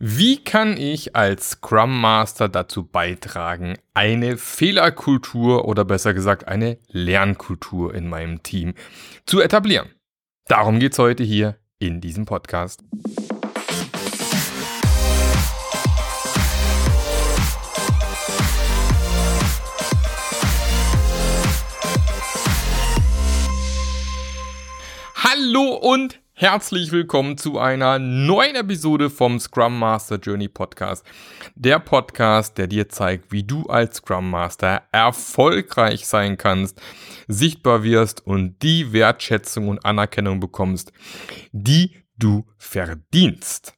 Wie kann ich als Scrum Master dazu beitragen, eine Fehlerkultur oder besser gesagt eine Lernkultur in meinem Team zu etablieren? Darum geht es heute hier in diesem Podcast. Hallo und Herzlich willkommen zu einer neuen Episode vom Scrum Master Journey Podcast. Der Podcast, der dir zeigt, wie du als Scrum Master erfolgreich sein kannst, sichtbar wirst und die Wertschätzung und Anerkennung bekommst, die du verdienst.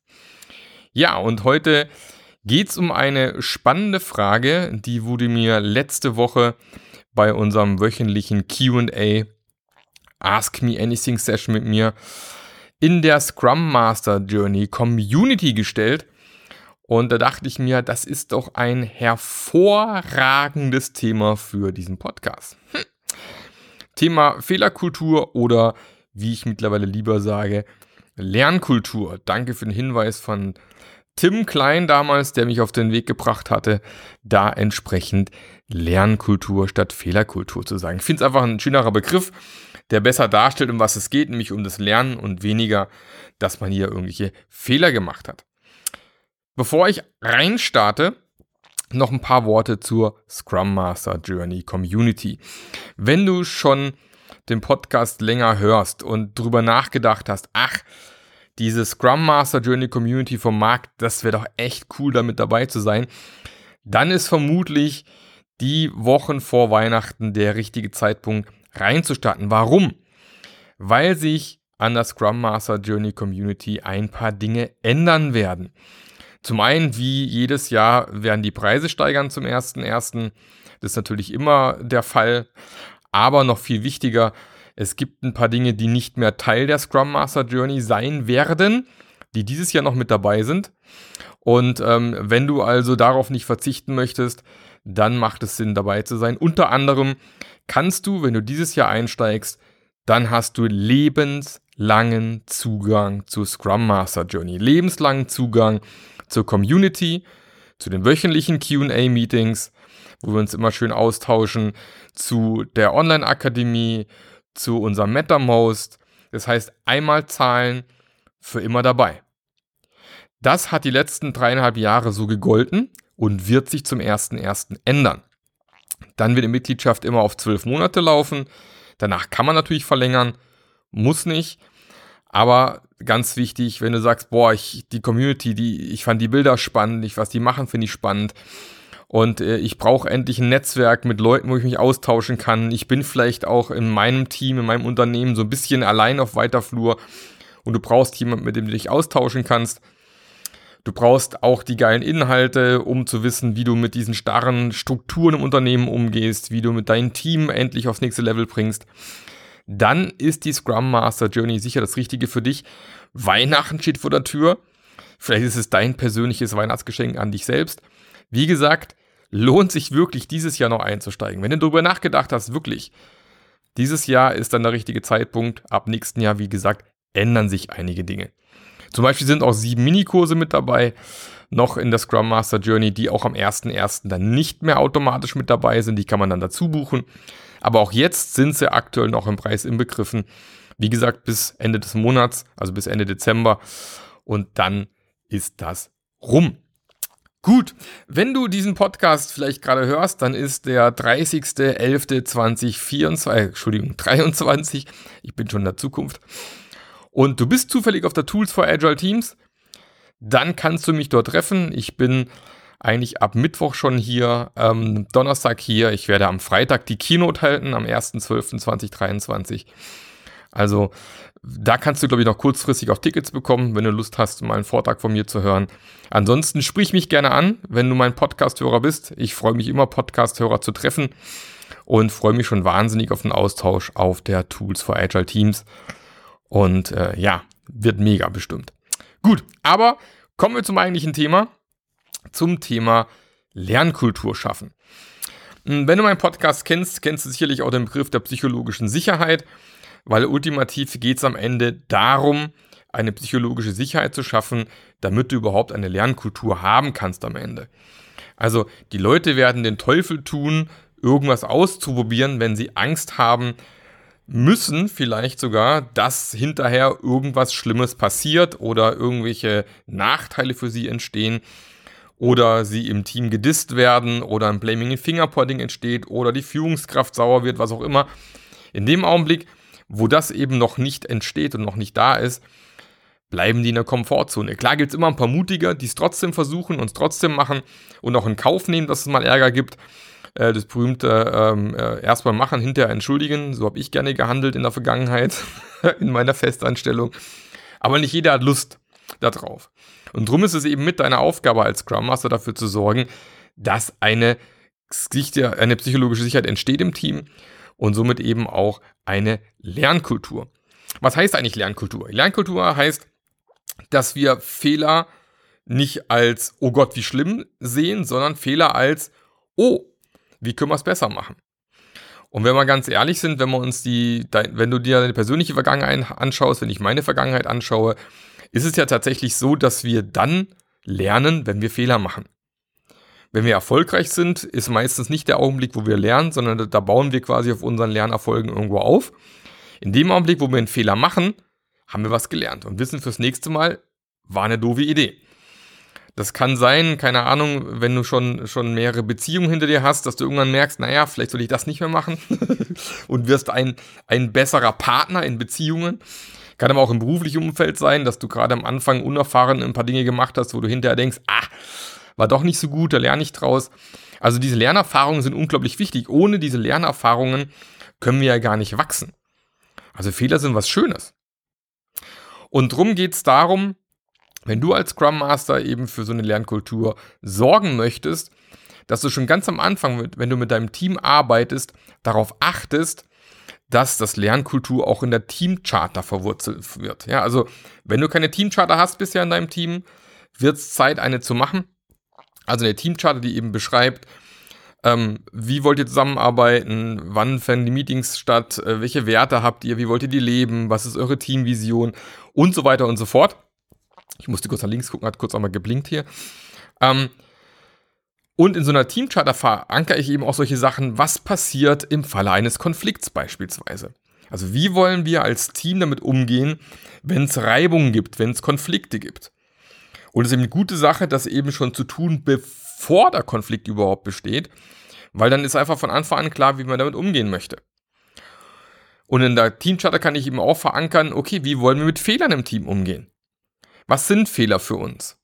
Ja, und heute geht's um eine spannende Frage, die wurde mir letzte Woche bei unserem wöchentlichen Q&A Ask Me Anything Session mit mir in der Scrum Master Journey Community gestellt. Und da dachte ich mir, das ist doch ein hervorragendes Thema für diesen Podcast. Hm. Thema Fehlerkultur oder wie ich mittlerweile lieber sage, Lernkultur. Danke für den Hinweis von Tim Klein damals, der mich auf den Weg gebracht hatte, da entsprechend Lernkultur statt Fehlerkultur zu sagen. Ich finde es einfach ein schönerer Begriff der besser darstellt, um was es geht, nämlich um das Lernen und weniger, dass man hier irgendwelche Fehler gemacht hat. Bevor ich reinstarte, noch ein paar Worte zur Scrum Master Journey Community. Wenn du schon den Podcast länger hörst und drüber nachgedacht hast, ach, diese Scrum Master Journey Community vom Markt, das wäre doch echt cool, damit dabei zu sein, dann ist vermutlich die Wochen vor Weihnachten der richtige Zeitpunkt, reinzustarten. Warum? Weil sich an der Scrum Master Journey Community ein paar Dinge ändern werden. Zum einen, wie jedes Jahr, werden die Preise steigern zum 1.1. Das ist natürlich immer der Fall. Aber noch viel wichtiger, es gibt ein paar Dinge, die nicht mehr Teil der Scrum Master Journey sein werden, die dieses Jahr noch mit dabei sind. Und ähm, wenn du also darauf nicht verzichten möchtest, dann macht es Sinn, dabei zu sein. Unter anderem kannst du, wenn du dieses Jahr einsteigst, dann hast du lebenslangen Zugang zu Scrum Master Journey. Lebenslangen Zugang zur Community, zu den wöchentlichen QA-Meetings, wo wir uns immer schön austauschen, zu der Online-Akademie, zu unserem MetaMost. Das heißt, einmal zahlen, für immer dabei. Das hat die letzten dreieinhalb Jahre so gegolten und wird sich zum 1.1. ändern. Dann wird die Mitgliedschaft immer auf zwölf Monate laufen. Danach kann man natürlich verlängern, muss nicht. Aber ganz wichtig, wenn du sagst, boah, ich, die Community, die, ich fand die Bilder spannend, ich, was die machen, finde ich spannend. Und äh, ich brauche endlich ein Netzwerk mit Leuten, wo ich mich austauschen kann. Ich bin vielleicht auch in meinem Team, in meinem Unternehmen so ein bisschen allein auf weiter Flur. Und du brauchst jemanden, mit dem du dich austauschen kannst Du brauchst auch die geilen Inhalte, um zu wissen, wie du mit diesen starren Strukturen im Unternehmen umgehst, wie du mit deinem Team endlich aufs nächste Level bringst. Dann ist die Scrum Master Journey sicher das Richtige für dich. Weihnachten steht vor der Tür. Vielleicht ist es dein persönliches Weihnachtsgeschenk an dich selbst. Wie gesagt, lohnt sich wirklich dieses Jahr noch einzusteigen. Wenn du darüber nachgedacht hast, wirklich, dieses Jahr ist dann der richtige Zeitpunkt. Ab nächsten Jahr, wie gesagt, ändern sich einige Dinge. Zum Beispiel sind auch sieben Minikurse mit dabei, noch in der Scrum Master Journey, die auch am 1.1. dann nicht mehr automatisch mit dabei sind. Die kann man dann dazu buchen. Aber auch jetzt sind sie aktuell noch im Preis inbegriffen. Wie gesagt, bis Ende des Monats, also bis Ende Dezember. Und dann ist das rum. Gut, wenn du diesen Podcast vielleicht gerade hörst, dann ist der 30.11.2024, Entschuldigung, 23, ich bin schon in der Zukunft, und du bist zufällig auf der Tools for Agile Teams, dann kannst du mich dort treffen. Ich bin eigentlich ab Mittwoch schon hier, ähm, Donnerstag hier. Ich werde am Freitag die Keynote halten, am 1.12.2023. Also da kannst du, glaube ich, noch kurzfristig auch Tickets bekommen, wenn du Lust hast, mal einen Vortrag von mir zu hören. Ansonsten sprich mich gerne an, wenn du mein Podcast-Hörer bist. Ich freue mich immer, Podcast-Hörer zu treffen und freue mich schon wahnsinnig auf den Austausch auf der Tools for Agile Teams. Und äh, ja, wird mega bestimmt. Gut, aber kommen wir zum eigentlichen Thema, zum Thema Lernkultur schaffen. Hm, wenn du meinen Podcast kennst, kennst du sicherlich auch den Begriff der psychologischen Sicherheit, weil ultimativ geht es am Ende darum, eine psychologische Sicherheit zu schaffen, damit du überhaupt eine Lernkultur haben kannst am Ende. Also die Leute werden den Teufel tun, irgendwas auszuprobieren, wenn sie Angst haben müssen, vielleicht sogar, dass hinterher irgendwas Schlimmes passiert oder irgendwelche Nachteile für sie entstehen oder sie im Team gedisst werden oder ein Blaming and Fingerpointing entsteht oder die Führungskraft sauer wird, was auch immer. In dem Augenblick, wo das eben noch nicht entsteht und noch nicht da ist, bleiben die in der Komfortzone. Klar gibt es immer ein paar Mutiger, die es trotzdem versuchen und es trotzdem machen und auch in Kauf nehmen, dass es mal Ärger gibt. Äh, das berühmte ähm, äh, erstmal machen, hinterher entschuldigen. So habe ich gerne gehandelt in der Vergangenheit, in meiner Festanstellung. Aber nicht jeder hat Lust darauf. Und darum ist es eben mit deiner Aufgabe als Scrum Master dafür zu sorgen, dass eine, eine psychologische Sicherheit entsteht im Team und somit eben auch eine Lernkultur. Was heißt eigentlich Lernkultur? Lernkultur heißt, dass wir Fehler nicht als, oh Gott, wie schlimm sehen, sondern Fehler als, oh, wie können wir es besser machen? Und wenn wir ganz ehrlich sind, wenn wir uns die, wenn du dir deine persönliche Vergangenheit anschaust, wenn ich meine Vergangenheit anschaue, ist es ja tatsächlich so, dass wir dann lernen, wenn wir Fehler machen. Wenn wir erfolgreich sind, ist meistens nicht der Augenblick, wo wir lernen, sondern da bauen wir quasi auf unseren Lernerfolgen irgendwo auf. In dem Augenblick, wo wir einen Fehler machen, haben wir was gelernt und wissen fürs nächste Mal, war eine doofe Idee. Das kann sein, keine Ahnung, wenn du schon, schon mehrere Beziehungen hinter dir hast, dass du irgendwann merkst, naja, vielleicht soll ich das nicht mehr machen und wirst ein, ein besserer Partner in Beziehungen. Kann aber auch im beruflichen Umfeld sein, dass du gerade am Anfang unerfahren ein paar Dinge gemacht hast, wo du hinterher denkst, ah, war doch nicht so gut, da lerne ich draus. Also diese Lernerfahrungen sind unglaublich wichtig. Ohne diese Lernerfahrungen können wir ja gar nicht wachsen. Also Fehler sind was Schönes. Und drum geht es darum, wenn du als Scrum Master eben für so eine Lernkultur sorgen möchtest, dass du schon ganz am Anfang, wenn du mit deinem Team arbeitest, darauf achtest, dass das Lernkultur auch in der Teamcharter verwurzelt wird. Ja, also wenn du keine Teamcharter hast bisher in deinem Team, wird es Zeit, eine zu machen. Also eine Teamcharter, die eben beschreibt, ähm, wie wollt ihr zusammenarbeiten, wann finden die Meetings statt, äh, welche Werte habt ihr, wie wollt ihr die leben, was ist eure Teamvision und so weiter und so fort. Ich musste kurz nach links gucken, hat kurz einmal geblinkt hier. Ähm, und in so einer Teamcharter verankere ich eben auch solche Sachen, was passiert im Falle eines Konflikts beispielsweise. Also wie wollen wir als Team damit umgehen, wenn es Reibungen gibt, wenn es Konflikte gibt. Und es ist eben eine gute Sache, das eben schon zu tun, bevor der Konflikt überhaupt besteht, weil dann ist einfach von Anfang an klar, wie man damit umgehen möchte. Und in der Teamcharter kann ich eben auch verankern, okay, wie wollen wir mit Fehlern im Team umgehen? Was sind Fehler für uns?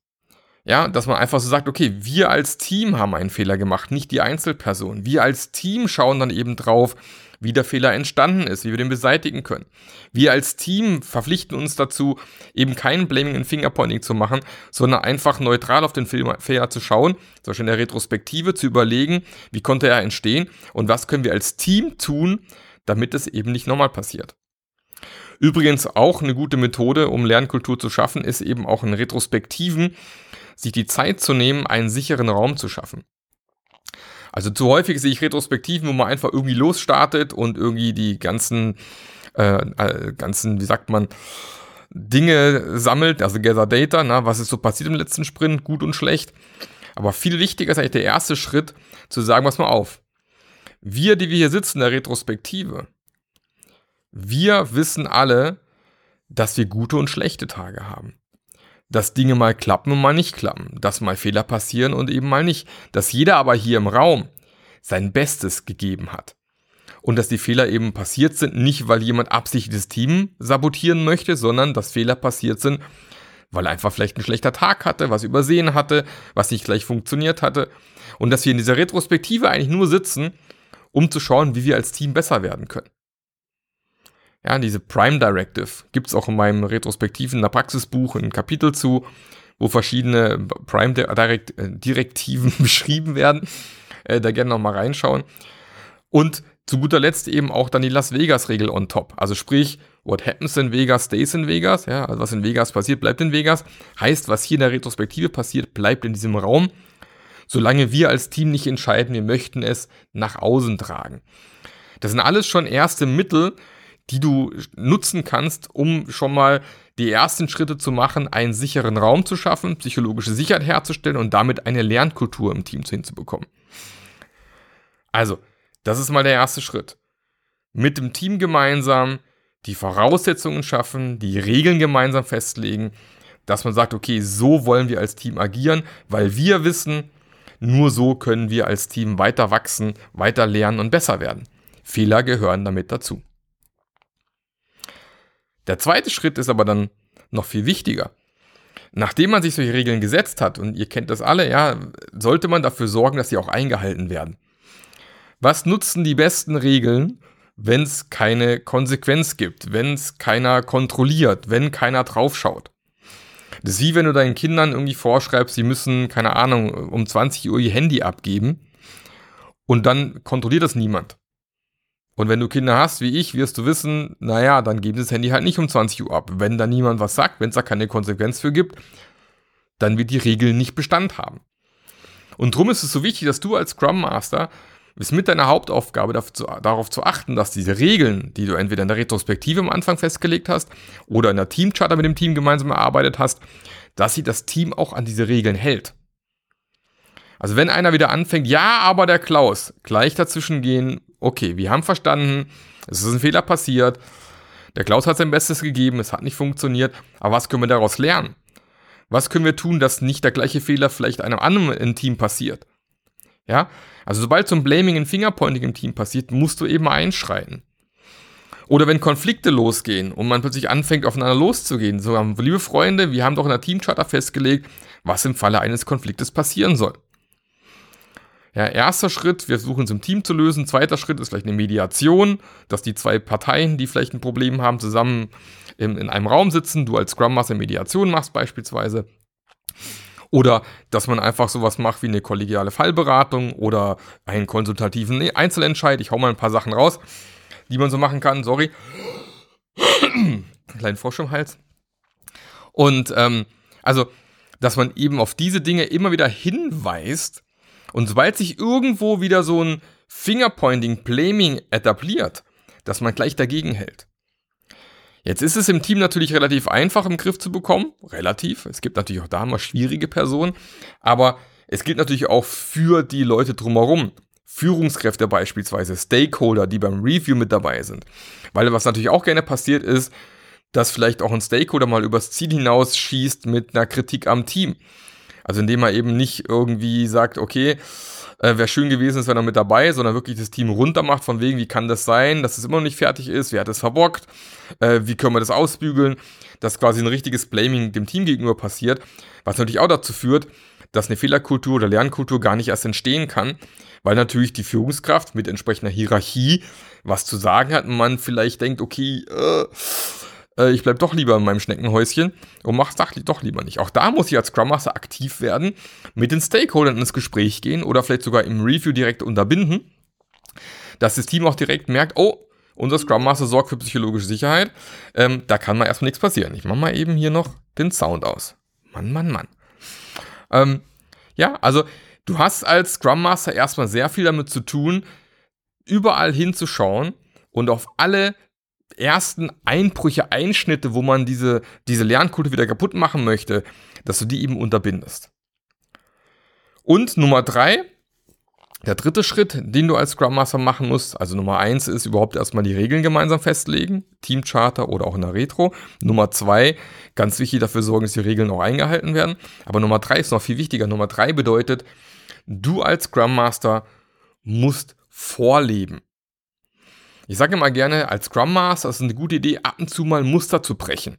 Ja, dass man einfach so sagt, okay, wir als Team haben einen Fehler gemacht, nicht die Einzelperson. Wir als Team schauen dann eben drauf, wie der Fehler entstanden ist, wie wir den beseitigen können. Wir als Team verpflichten uns dazu, eben kein Blaming and Fingerpointing zu machen, sondern einfach neutral auf den Fehler zu schauen, zum Beispiel in der Retrospektive zu überlegen, wie konnte er entstehen und was können wir als Team tun, damit es eben nicht nochmal passiert. Übrigens auch eine gute Methode, um Lernkultur zu schaffen, ist eben auch in Retrospektiven sich die Zeit zu nehmen, einen sicheren Raum zu schaffen. Also zu häufig sehe ich Retrospektiven, wo man einfach irgendwie losstartet und irgendwie die ganzen, äh, äh, ganzen, wie sagt man, Dinge sammelt, also Gather Data, na, was ist so passiert im letzten Sprint, gut und schlecht. Aber viel wichtiger ist eigentlich der erste Schritt, zu sagen, pass mal auf. Wir, die wir hier sitzen der Retrospektive, wir wissen alle, dass wir gute und schlechte Tage haben dass Dinge mal klappen und mal nicht klappen, dass mal Fehler passieren und eben mal nicht, dass jeder aber hier im Raum sein Bestes gegeben hat. Und dass die Fehler eben passiert sind, nicht weil jemand absichtlich das Team sabotieren möchte, sondern dass Fehler passiert sind, weil er einfach vielleicht ein schlechter Tag hatte, was übersehen hatte, was nicht gleich funktioniert hatte. Und dass wir in dieser Retrospektive eigentlich nur sitzen, um zu schauen, wie wir als Team besser werden können. Ja, diese Prime Directive gibt es auch in meinem retrospektiven Praxisbuch ein Kapitel zu, wo verschiedene Prime Direkt äh, Direktiven beschrieben werden. Äh, da gerne nochmal reinschauen. Und zu guter Letzt eben auch dann die Las Vegas-Regel on top. Also sprich, what happens in Vegas stays in Vegas. Ja, also was in Vegas passiert, bleibt in Vegas. Heißt, was hier in der Retrospektive passiert, bleibt in diesem Raum, solange wir als Team nicht entscheiden, wir möchten es nach außen tragen. Das sind alles schon erste Mittel, die du nutzen kannst, um schon mal die ersten Schritte zu machen, einen sicheren Raum zu schaffen, psychologische Sicherheit herzustellen und damit eine Lernkultur im Team hinzubekommen. Also, das ist mal der erste Schritt. Mit dem Team gemeinsam die Voraussetzungen schaffen, die Regeln gemeinsam festlegen, dass man sagt, okay, so wollen wir als Team agieren, weil wir wissen, nur so können wir als Team weiter wachsen, weiter lernen und besser werden. Fehler gehören damit dazu. Der zweite Schritt ist aber dann noch viel wichtiger. Nachdem man sich solche Regeln gesetzt hat, und ihr kennt das alle, ja, sollte man dafür sorgen, dass sie auch eingehalten werden. Was nutzen die besten Regeln, wenn es keine Konsequenz gibt, wenn es keiner kontrolliert, wenn keiner draufschaut? Das ist wie wenn du deinen Kindern irgendwie vorschreibst, sie müssen, keine Ahnung, um 20 Uhr ihr Handy abgeben und dann kontrolliert das niemand. Und wenn du Kinder hast, wie ich, wirst du wissen, naja, dann geben sie das Handy halt nicht um 20 Uhr ab. Wenn da niemand was sagt, wenn es da keine Konsequenz für gibt, dann wird die Regel nicht Bestand haben. Und darum ist es so wichtig, dass du als Scrum Master ist mit deiner Hauptaufgabe darauf zu achten, dass diese Regeln, die du entweder in der Retrospektive am Anfang festgelegt hast oder in der Teamcharter mit dem Team gemeinsam erarbeitet hast, dass sie das Team auch an diese Regeln hält. Also wenn einer wieder anfängt, ja, aber der Klaus, gleich dazwischen gehen, okay, wir haben verstanden, es ist ein Fehler passiert, der Klaus hat sein Bestes gegeben, es hat nicht funktioniert, aber was können wir daraus lernen? Was können wir tun, dass nicht der gleiche Fehler vielleicht einem anderen im Team passiert? Ja, also sobald so ein Blaming und Fingerpointing im Team passiert, musst du eben einschreiten. Oder wenn Konflikte losgehen und man plötzlich anfängt, aufeinander loszugehen. So, liebe Freunde, wir haben doch in der Teamcharter festgelegt, was im Falle eines Konfliktes passieren soll. Ja, erster Schritt, wir versuchen es im Team zu lösen. Zweiter Schritt ist vielleicht eine Mediation, dass die zwei Parteien, die vielleicht ein Problem haben, zusammen in, in einem Raum sitzen. Du als Scrum Master Mediation machst beispielsweise. Oder dass man einfach sowas macht wie eine kollegiale Fallberatung oder einen konsultativen Einzelentscheid. Ich hau mal ein paar Sachen raus, die man so machen kann. Sorry. Kleinen Frosch im Hals. Und ähm, also, dass man eben auf diese Dinge immer wieder hinweist, und sobald sich irgendwo wieder so ein Fingerpointing, Blaming etabliert, dass man gleich dagegen hält. Jetzt ist es im Team natürlich relativ einfach im Griff zu bekommen. Relativ. Es gibt natürlich auch da mal schwierige Personen. Aber es gilt natürlich auch für die Leute drumherum. Führungskräfte beispielsweise, Stakeholder, die beim Review mit dabei sind. Weil was natürlich auch gerne passiert ist, dass vielleicht auch ein Stakeholder mal übers Ziel hinaus schießt mit einer Kritik am Team. Also indem er eben nicht irgendwie sagt, okay, äh, wäre schön gewesen, es wäre noch mit dabei, sondern wirklich das Team runter macht, von wegen, wie kann das sein, dass es immer noch nicht fertig ist, wer hat es verbockt, äh, wie können wir das ausbügeln, dass quasi ein richtiges Blaming dem Team gegenüber passiert, was natürlich auch dazu führt, dass eine Fehlerkultur oder Lernkultur gar nicht erst entstehen kann, weil natürlich die Führungskraft mit entsprechender Hierarchie was zu sagen hat und man vielleicht denkt, okay, äh, äh, ich bleibe doch lieber in meinem Schneckenhäuschen und mache es doch lieber nicht. Auch da muss ich als Scrum Master aktiv werden, mit den Stakeholdern ins Gespräch gehen oder vielleicht sogar im Review direkt unterbinden, dass das Team auch direkt merkt, oh, unser Scrum Master sorgt für psychologische Sicherheit. Ähm, da kann mal erstmal nichts passieren. Ich mache mal eben hier noch den Sound aus. Mann, Mann, Mann. Ähm, ja, also du hast als Scrum Master erstmal sehr viel damit zu tun, überall hinzuschauen und auf alle ersten Einbrüche, Einschnitte, wo man diese, diese Lernkultur wieder kaputt machen möchte, dass du die eben unterbindest. Und Nummer drei, der dritte Schritt, den du als Scrum Master machen musst, also Nummer eins ist überhaupt erstmal die Regeln gemeinsam festlegen, Teamcharter oder auch in der Retro. Nummer zwei, ganz wichtig dafür sorgen, dass die Regeln auch eingehalten werden. Aber Nummer drei ist noch viel wichtiger. Nummer drei bedeutet, du als Scrum Master musst vorleben. Ich sage immer gerne, als Scrum Master ist es eine gute Idee, ab und zu mal Muster zu brechen.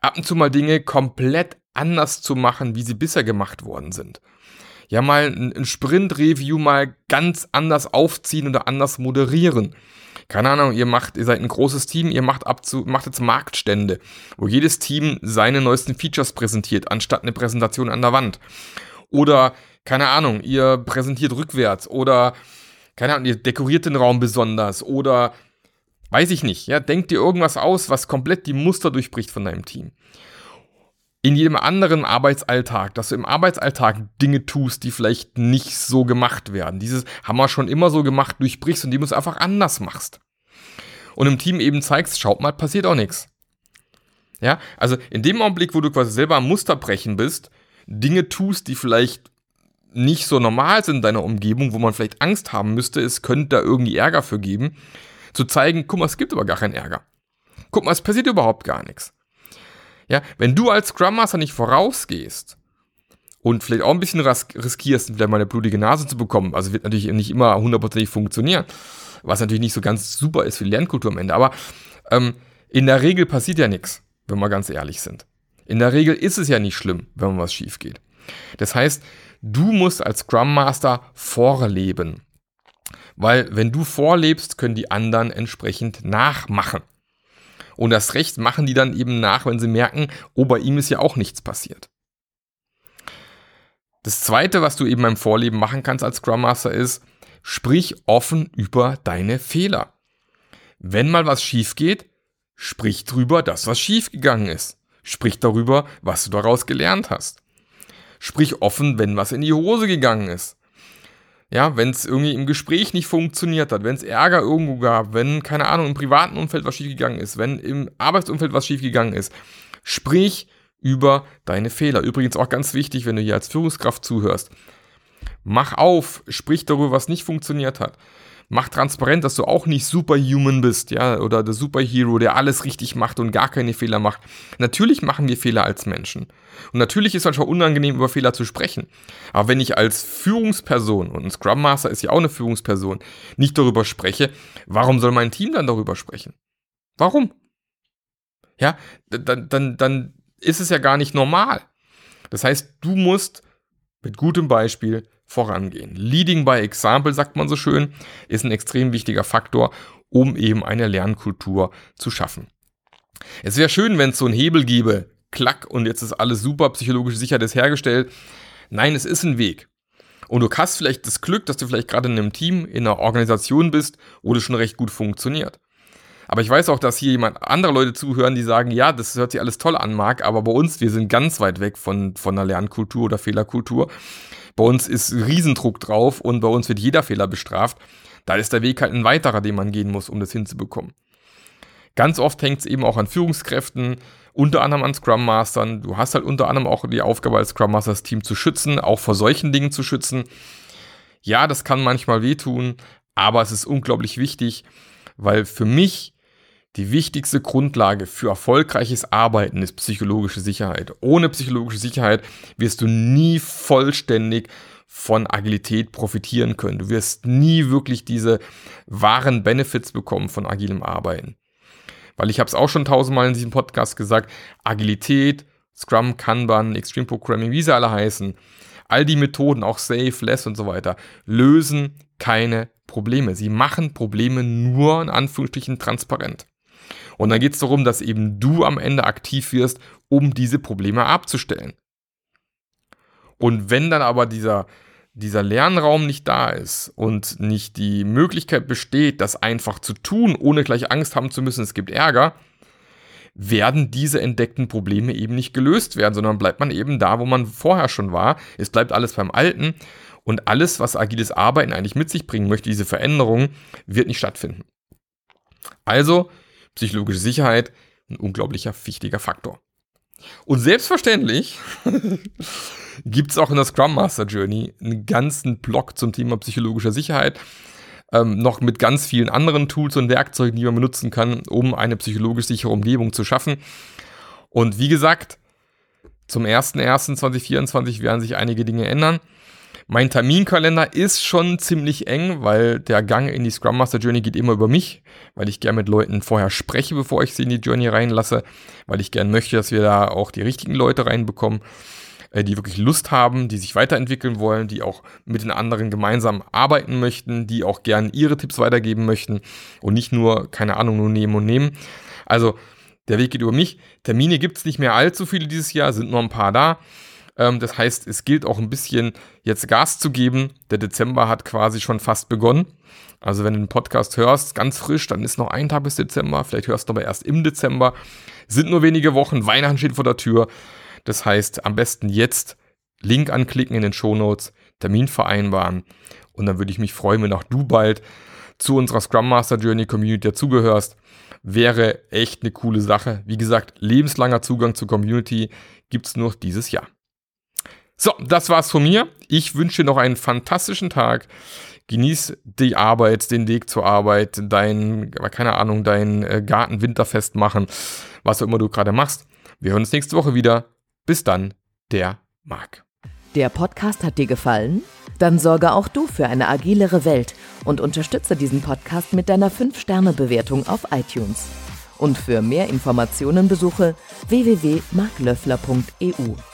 Ab und zu mal Dinge komplett anders zu machen, wie sie bisher gemacht worden sind. Ja, mal ein Sprint-Review mal ganz anders aufziehen oder anders moderieren. Keine Ahnung, ihr macht, ihr seid ein großes Team, ihr macht ab zu, macht jetzt Marktstände, wo jedes Team seine neuesten Features präsentiert, anstatt eine Präsentation an der Wand. Oder, keine Ahnung, ihr präsentiert rückwärts oder keine Ahnung, ihr dekoriert den Raum besonders oder weiß ich nicht, ja, denkt dir irgendwas aus, was komplett die Muster durchbricht von deinem Team. In jedem anderen Arbeitsalltag, dass du im Arbeitsalltag Dinge tust, die vielleicht nicht so gemacht werden. Dieses haben wir schon immer so gemacht, durchbrichst und die du einfach anders machst. und im Team eben zeigst, schaut mal, passiert auch nichts. Ja, also in dem Augenblick, wo du quasi selber am Musterbrechen bist, Dinge tust, die vielleicht nicht so normal sind in deiner Umgebung, wo man vielleicht Angst haben müsste, es könnte da irgendwie Ärger für geben, zu zeigen, guck mal, es gibt aber gar keinen Ärger. Guck mal, es passiert überhaupt gar nichts. Ja, wenn du als Scrum Master nicht vorausgehst und vielleicht auch ein bisschen riskierst, vielleicht mal eine blutige Nase zu bekommen, also wird natürlich nicht immer hundertprozentig funktionieren, was natürlich nicht so ganz super ist für die Lernkultur am Ende, aber ähm, in der Regel passiert ja nichts, wenn wir ganz ehrlich sind. In der Regel ist es ja nicht schlimm, wenn was schief geht. Das heißt, du musst als Scrum Master vorleben. Weil wenn du vorlebst, können die anderen entsprechend nachmachen. Und das Recht machen die dann eben nach, wenn sie merken, oh, bei ihm ist ja auch nichts passiert. Das zweite, was du eben beim Vorleben machen kannst als Scrum Master ist, sprich offen über deine Fehler. Wenn mal was schief geht, sprich drüber, dass was schief gegangen ist. Sprich darüber, was du daraus gelernt hast. Sprich offen, wenn was in die Hose gegangen ist. Ja, wenn es irgendwie im Gespräch nicht funktioniert hat, wenn es Ärger irgendwo gab, wenn, keine Ahnung, im privaten Umfeld was schiefgegangen ist, wenn im Arbeitsumfeld was schiefgegangen ist, sprich über deine Fehler. Übrigens auch ganz wichtig, wenn du hier als Führungskraft zuhörst. Mach auf, sprich darüber, was nicht funktioniert hat. Mach transparent, dass du auch nicht superhuman bist, ja, oder der Superhero, der alles richtig macht und gar keine Fehler macht. Natürlich machen wir Fehler als Menschen. Und natürlich ist es manchmal unangenehm, über Fehler zu sprechen. Aber wenn ich als Führungsperson, und ein Scrum Master ist ja auch eine Führungsperson, nicht darüber spreche, warum soll mein Team dann darüber sprechen? Warum? Ja, dann, dann, dann ist es ja gar nicht normal. Das heißt, du musst mit gutem Beispiel vorangehen. Leading by Example, sagt man so schön, ist ein extrem wichtiger Faktor, um eben eine Lernkultur zu schaffen. Es wäre schön, wenn es so einen Hebel gäbe, klack, und jetzt ist alles super, psychologische Sicherheit ist hergestellt. Nein, es ist ein Weg. Und du hast vielleicht das Glück, dass du vielleicht gerade in einem Team, in einer Organisation bist, wo das schon recht gut funktioniert. Aber ich weiß auch, dass hier jemand andere Leute zuhören, die sagen, ja, das hört sich alles toll an, Marc, aber bei uns, wir sind ganz weit weg von, von einer Lernkultur oder Fehlerkultur. Bei uns ist Riesendruck drauf und bei uns wird jeder Fehler bestraft. Da ist der Weg halt ein weiterer, den man gehen muss, um das hinzubekommen. Ganz oft hängt es eben auch an Führungskräften, unter anderem an Scrum Mastern. Du hast halt unter anderem auch die Aufgabe als Scrum Masters Team zu schützen, auch vor solchen Dingen zu schützen. Ja, das kann manchmal wehtun, aber es ist unglaublich wichtig, weil für mich die wichtigste Grundlage für erfolgreiches Arbeiten ist psychologische Sicherheit. Ohne psychologische Sicherheit wirst du nie vollständig von Agilität profitieren können. Du wirst nie wirklich diese wahren Benefits bekommen von agilem Arbeiten. Weil ich habe es auch schon tausendmal in diesem Podcast gesagt, Agilität, Scrum, Kanban, Extreme Programming, wie sie alle heißen, all die Methoden, auch Safe, Less und so weiter, lösen keine Probleme. Sie machen Probleme nur in Anführungsstrichen transparent. Und dann geht es darum, dass eben du am Ende aktiv wirst, um diese Probleme abzustellen. Und wenn dann aber dieser, dieser Lernraum nicht da ist und nicht die Möglichkeit besteht, das einfach zu tun, ohne gleich Angst haben zu müssen, es gibt Ärger, werden diese entdeckten Probleme eben nicht gelöst werden, sondern bleibt man eben da, wo man vorher schon war. Es bleibt alles beim Alten und alles, was agiles Arbeiten eigentlich mit sich bringen möchte, diese Veränderung, wird nicht stattfinden. Also psychologische Sicherheit ein unglaublicher wichtiger Faktor. Und selbstverständlich gibt es auch in der Scrum Master Journey einen ganzen Blog zum Thema psychologischer Sicherheit. Ähm, noch mit ganz vielen anderen Tools und Werkzeugen, die man benutzen kann, um eine psychologisch sichere Umgebung zu schaffen. Und wie gesagt, zum 01.01.2024 werden sich einige Dinge ändern. Mein Terminkalender ist schon ziemlich eng, weil der Gang in die Scrum Master Journey geht immer über mich, weil ich gerne mit Leuten vorher spreche, bevor ich sie in die Journey reinlasse, weil ich gerne möchte, dass wir da auch die richtigen Leute reinbekommen, äh, die wirklich Lust haben, die sich weiterentwickeln wollen, die auch mit den anderen gemeinsam arbeiten möchten, die auch gerne ihre Tipps weitergeben möchten und nicht nur, keine Ahnung, nur nehmen und nehmen. Also der Weg geht über mich. Termine gibt es nicht mehr allzu viele dieses Jahr, sind nur ein paar da. Ähm, das heißt, es gilt auch ein bisschen jetzt Gas zu geben. Der Dezember hat quasi schon fast begonnen. Also wenn du den Podcast hörst, ganz frisch, dann ist noch ein Tag bis Dezember. Vielleicht hörst du aber erst im Dezember. Sind nur wenige Wochen. Weihnachten steht vor der Tür. Das heißt, am besten jetzt Link anklicken in den Show Notes, Termin vereinbaren. Und dann würde ich mich freuen, wenn auch du bald zu unserer Scrum Master Journey Community dazugehörst, wäre echt eine coole Sache. Wie gesagt, lebenslanger Zugang zur Community gibt es nur dieses Jahr. So, das war's von mir. Ich wünsche dir noch einen fantastischen Tag. Genieß die Arbeit, den Weg zur Arbeit, dein, keine Ahnung, dein äh, Garten winterfest machen, was auch immer du gerade machst. Wir hören uns nächste Woche wieder. Bis dann, der Marc. Der Podcast hat dir gefallen? Dann sorge auch du für eine agilere Welt und unterstütze diesen Podcast mit deiner 5-Sterne-Bewertung auf iTunes. Und für mehr Informationen besuche www.marklöffler.eu.